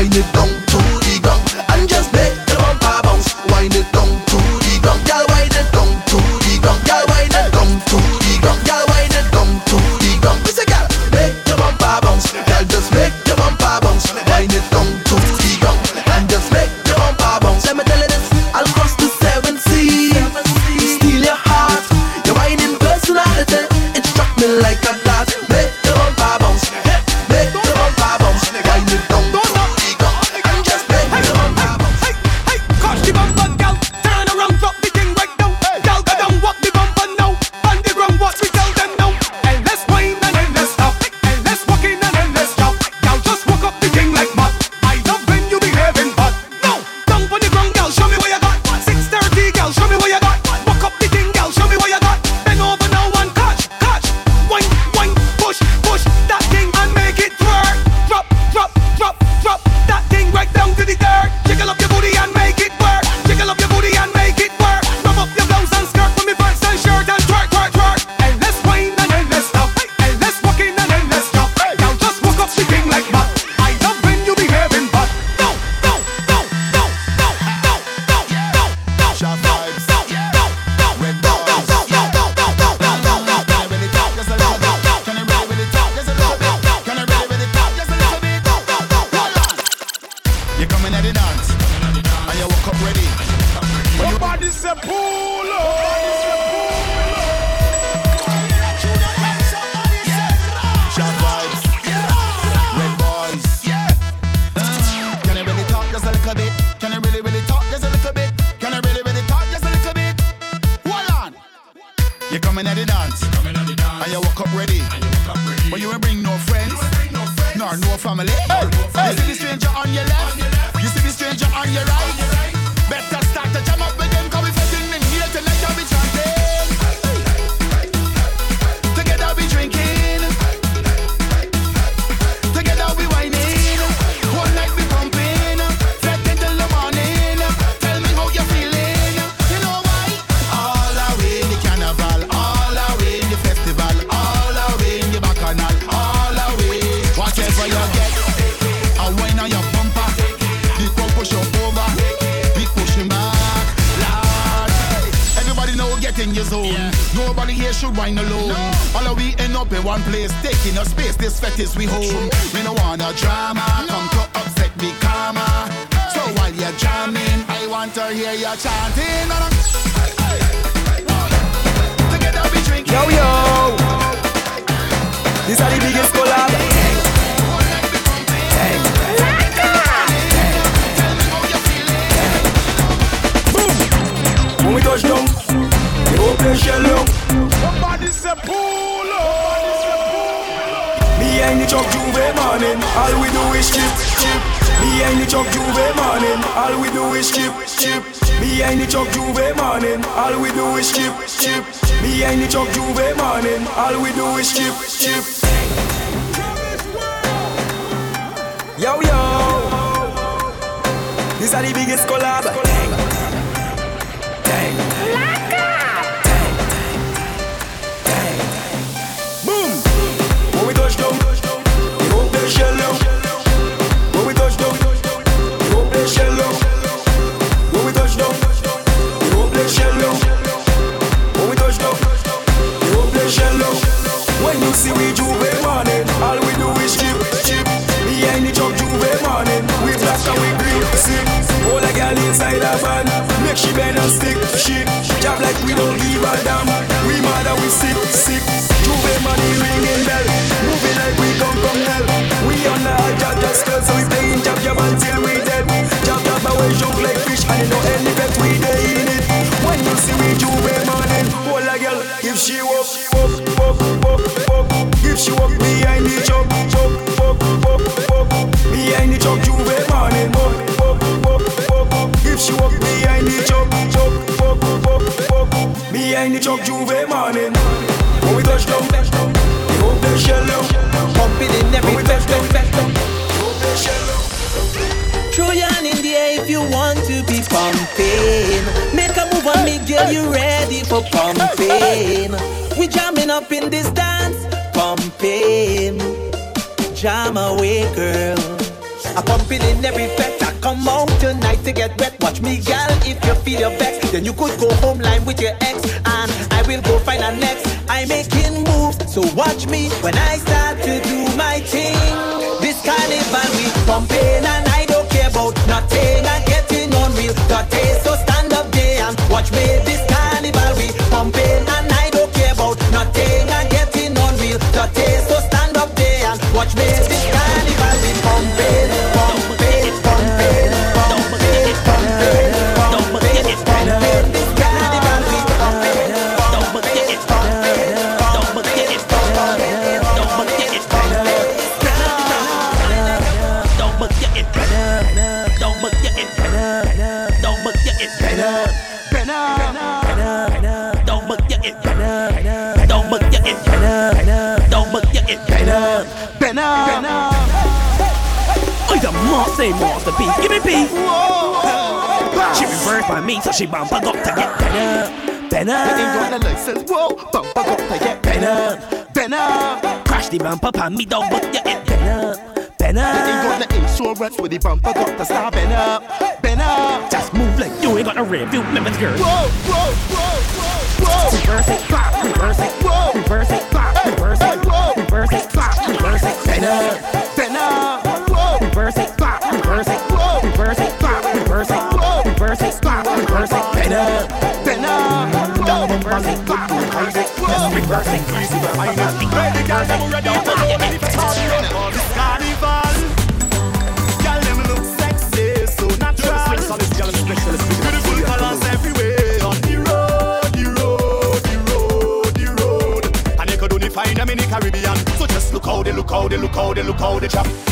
aynı damga coming at the dance. And you woke up ready. Ready. But you ain't bring no friends. No. Nor no family. Hey. Hey. You see the stranger on your left. On your Nobody here should whine alone. All of we end up in one place, taking a space. This fetish we hold. Me no want a drama, come to upset me karma. So while you're jamming, I want to hear you chanting. Together we drinking. Yo yo, these are the biggest collab. When we touch down, the whole place shell down. And the truck J'ouvert morning, all we do is chip, chip. Me and the truck J'ouvert morning, all we do is chip, chip. Me and the truck J'ouvert morning, all we do is chip, chip. Me and the truck J'ouvert morning, all we do is chip, chip. Yo yo, these are the biggest collab. Dang. Boom. Behind the truck J'ouvert morning. When we touch down, the whole place shell down. Pumping in every we touch down, fest, the whole shell your hand in the air if you want to be pumping. Make a move on me, girl, you ready for pumping? We jamming up in this dance, pumping. Jam away, girl. I'm pumping in every fest. I come out tonight to get wet. Watch me, girl. If you feel your vex, then you could go home line with your ex, and I will go find a next. I'm making moves, so watch me when I start to do my thing. This carnival we pumping, and the Marseille masterpiece. Give me peace. She reversed by me, so she bumper got to get better. Ain't Better. got a license, whoa, bumper got to get better, better. Crash the bumper, pan me down, but you get better. Ain't Better. got the insurance with the bumper got to stop better, better. Just move like you ain't got a rear view limit, girl. Whoa, whoa, whoa, whoa, whoa. Reverse it, look how they look how they chop.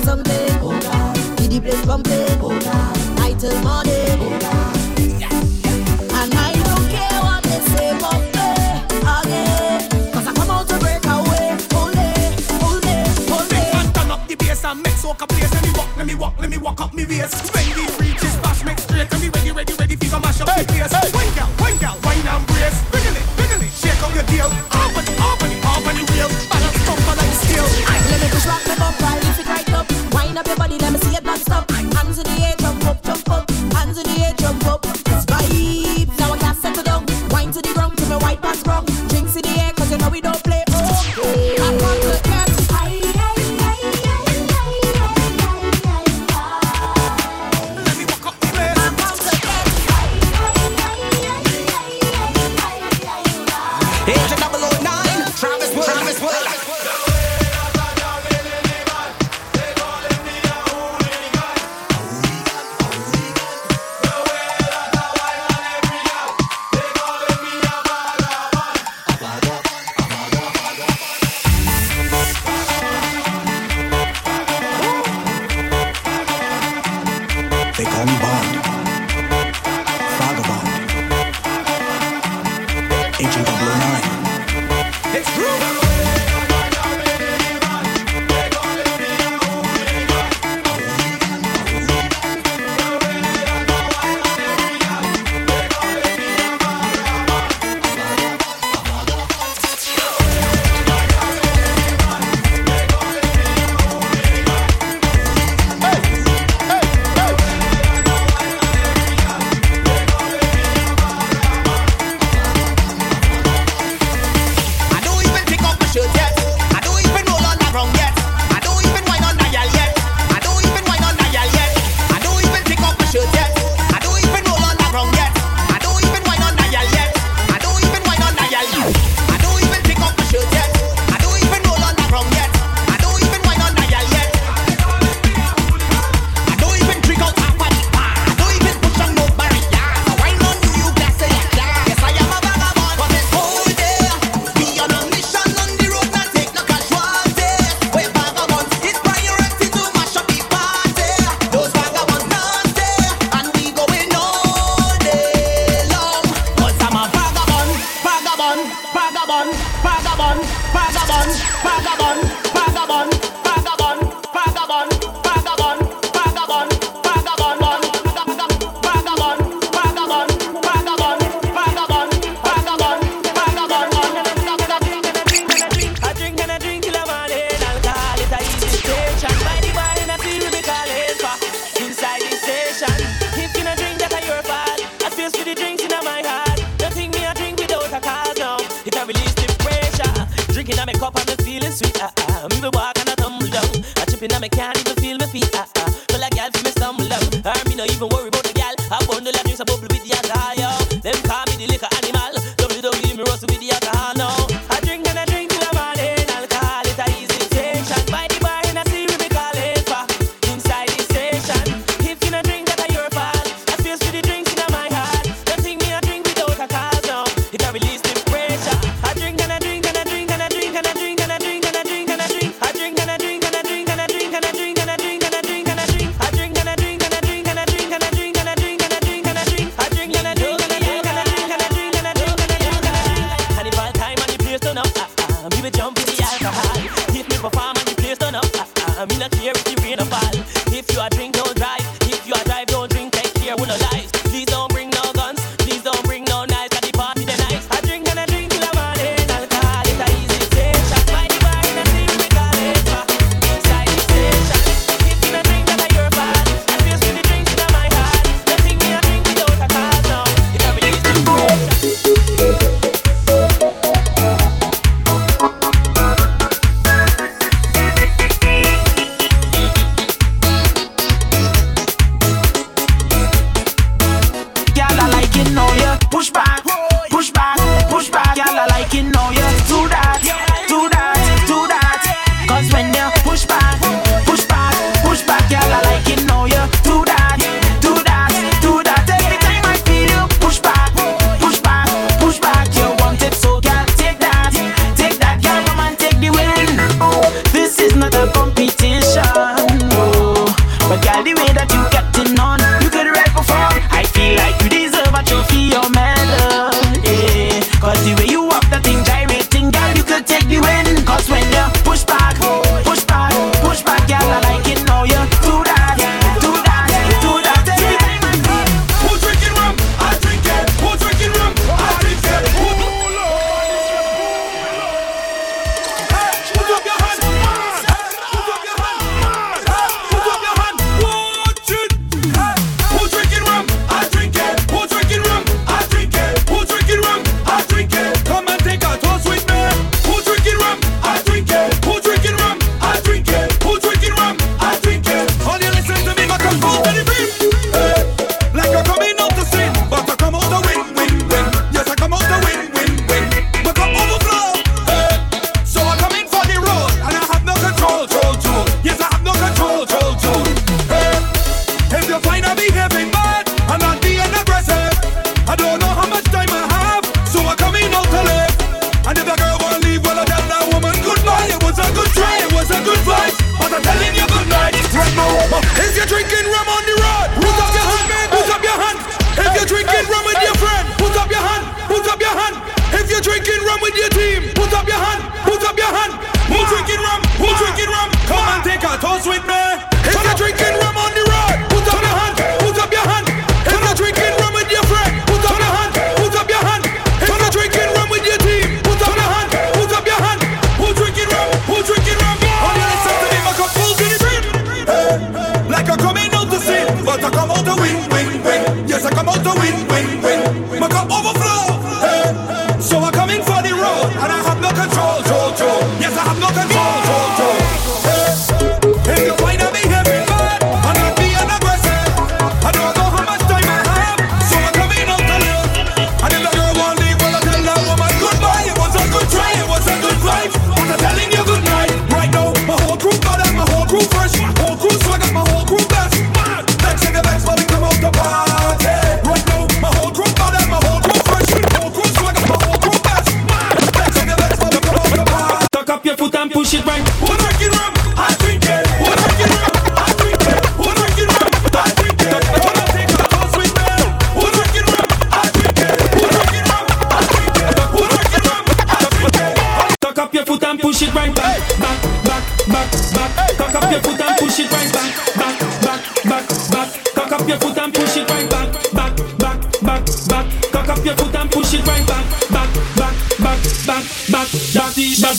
to something. Oh God. Place pumping. Oh God. Night till morning. Oh And I don't care what they say. Cause I come out to break away. Turn up the bass and place. Let me walk, let me walk, let me walk up me waist.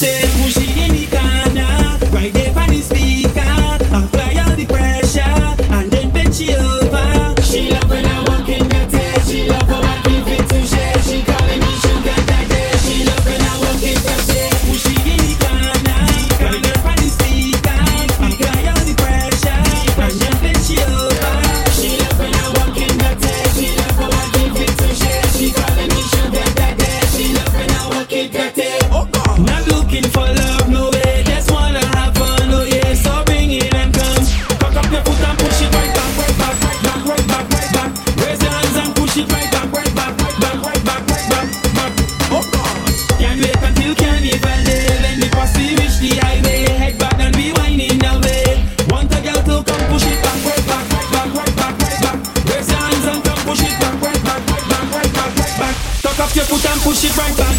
That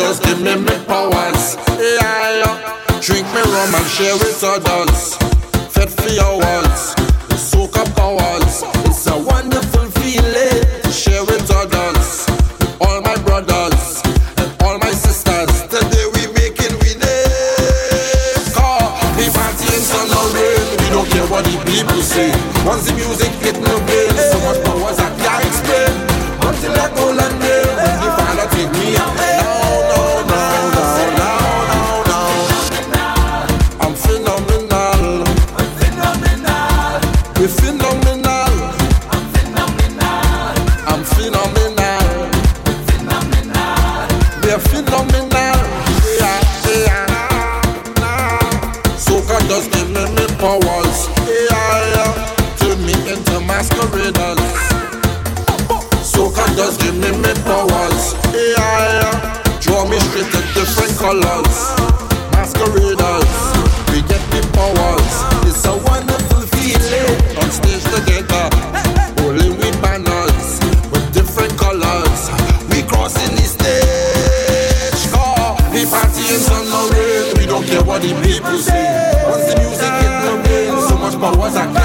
just give me my powers. Yeah, yeah. Drink me rum and share with others. Fed for your words, soak up powers. pedal. So can just give me my powers. Yeah, yeah. Draw me straight at different colors. Masqueraders, we get the powers. It's a wonderful feeling. On stage together, holding with banners with different colors. We crossing the stage. we we partying on the rain. We don't care what the people say. Once the music hit the rain, so much powers I